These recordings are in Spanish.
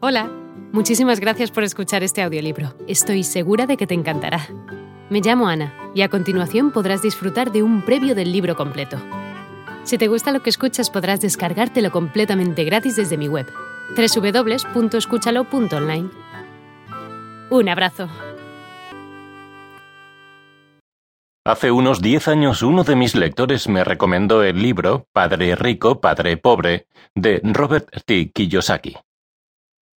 Hola, muchísimas gracias por escuchar este audiolibro. Estoy segura de que te encantará. Me llamo Ana y a continuación podrás disfrutar de un previo del libro completo. Si te gusta lo que escuchas podrás descargártelo completamente gratis desde mi web, www.escúchalo.online. Un abrazo. Hace unos 10 años uno de mis lectores me recomendó el libro Padre Rico, Padre Pobre de Robert T. Kiyosaki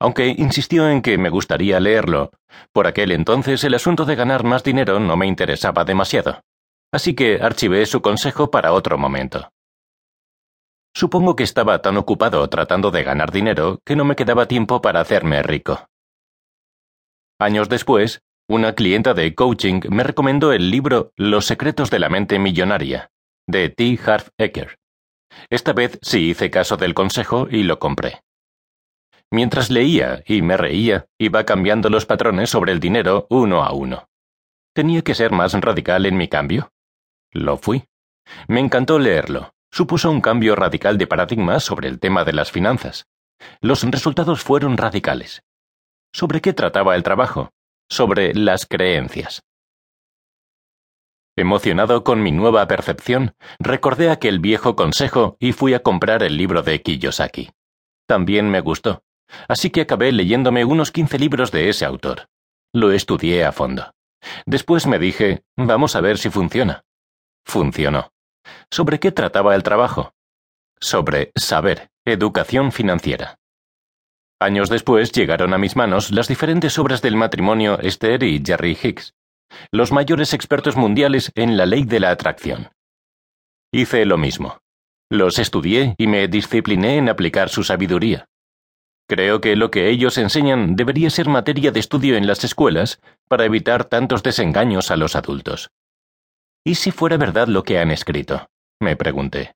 aunque insistió en que me gustaría leerlo. Por aquel entonces el asunto de ganar más dinero no me interesaba demasiado, así que archivé su consejo para otro momento. Supongo que estaba tan ocupado tratando de ganar dinero que no me quedaba tiempo para hacerme rico. Años después, una clienta de coaching me recomendó el libro Los secretos de la mente millonaria, de T. Harv Eker. Esta vez sí hice caso del consejo y lo compré. Mientras leía y me reía, iba cambiando los patrones sobre el dinero uno a uno. ¿Tenía que ser más radical en mi cambio? Lo fui. Me encantó leerlo. Supuso un cambio radical de paradigma sobre el tema de las finanzas. Los resultados fueron radicales. ¿Sobre qué trataba el trabajo? Sobre las creencias. Emocionado con mi nueva percepción, recordé aquel viejo consejo y fui a comprar el libro de Kiyosaki. También me gustó así que acabé leyéndome unos quince libros de ese autor. Lo estudié a fondo. Después me dije, vamos a ver si funciona. Funcionó. ¿Sobre qué trataba el trabajo? Sobre saber, educación financiera. Años después llegaron a mis manos las diferentes obras del matrimonio Esther y Jerry Hicks, los mayores expertos mundiales en la ley de la atracción. Hice lo mismo. Los estudié y me discipliné en aplicar su sabiduría. Creo que lo que ellos enseñan debería ser materia de estudio en las escuelas para evitar tantos desengaños a los adultos. ¿Y si fuera verdad lo que han escrito? me pregunté.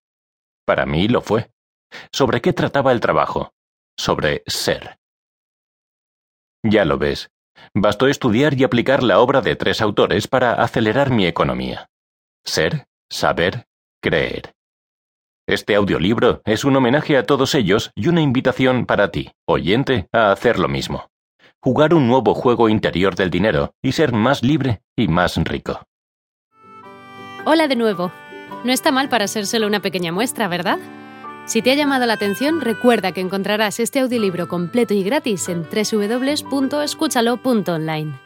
Para mí lo fue. ¿Sobre qué trataba el trabajo? Sobre ser. Ya lo ves. Bastó estudiar y aplicar la obra de tres autores para acelerar mi economía. Ser, saber, creer. Este audiolibro es un homenaje a todos ellos y una invitación para ti, oyente, a hacer lo mismo. Jugar un nuevo juego interior del dinero y ser más libre y más rico. Hola de nuevo. No está mal para ser solo una pequeña muestra, ¿verdad? Si te ha llamado la atención, recuerda que encontrarás este audiolibro completo y gratis en www.escúchalo.online.